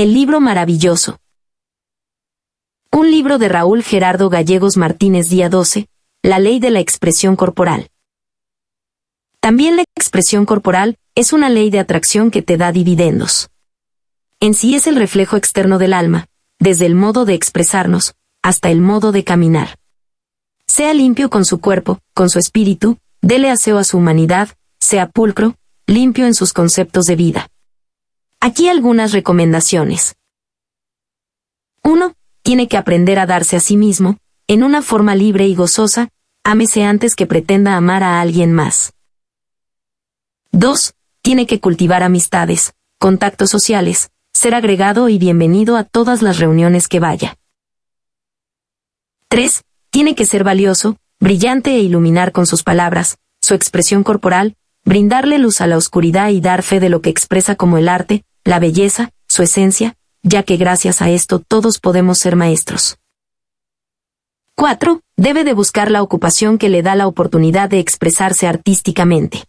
El libro maravilloso. Un libro de Raúl Gerardo Gallegos Martínez día 12, La ley de la expresión corporal. También la expresión corporal es una ley de atracción que te da dividendos. En sí es el reflejo externo del alma, desde el modo de expresarnos, hasta el modo de caminar. Sea limpio con su cuerpo, con su espíritu, dele aseo a su humanidad, sea pulcro, limpio en sus conceptos de vida. Aquí algunas recomendaciones. 1. Tiene que aprender a darse a sí mismo, en una forma libre y gozosa, ámese antes que pretenda amar a alguien más. 2. Tiene que cultivar amistades, contactos sociales, ser agregado y bienvenido a todas las reuniones que vaya. 3. Tiene que ser valioso, brillante e iluminar con sus palabras, su expresión corporal, brindarle luz a la oscuridad y dar fe de lo que expresa como el arte, la belleza, su esencia, ya que gracias a esto todos podemos ser maestros. 4. Debe de buscar la ocupación que le da la oportunidad de expresarse artísticamente.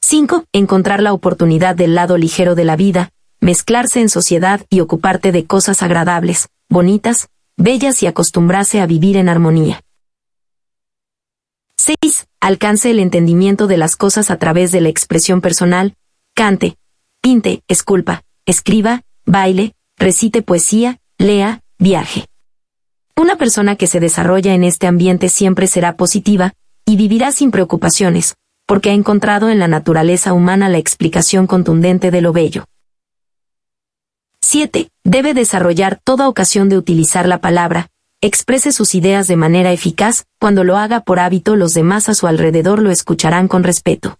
5. Encontrar la oportunidad del lado ligero de la vida, mezclarse en sociedad y ocuparte de cosas agradables, bonitas, bellas y acostumbrarse a vivir en armonía. 6. Alcance el entendimiento de las cosas a través de la expresión personal, cante, pinte, esculpa, escriba, baile, recite poesía, lea, viaje. Una persona que se desarrolla en este ambiente siempre será positiva, y vivirá sin preocupaciones, porque ha encontrado en la naturaleza humana la explicación contundente de lo bello. 7. Debe desarrollar toda ocasión de utilizar la palabra, exprese sus ideas de manera eficaz, cuando lo haga por hábito los demás a su alrededor lo escucharán con respeto.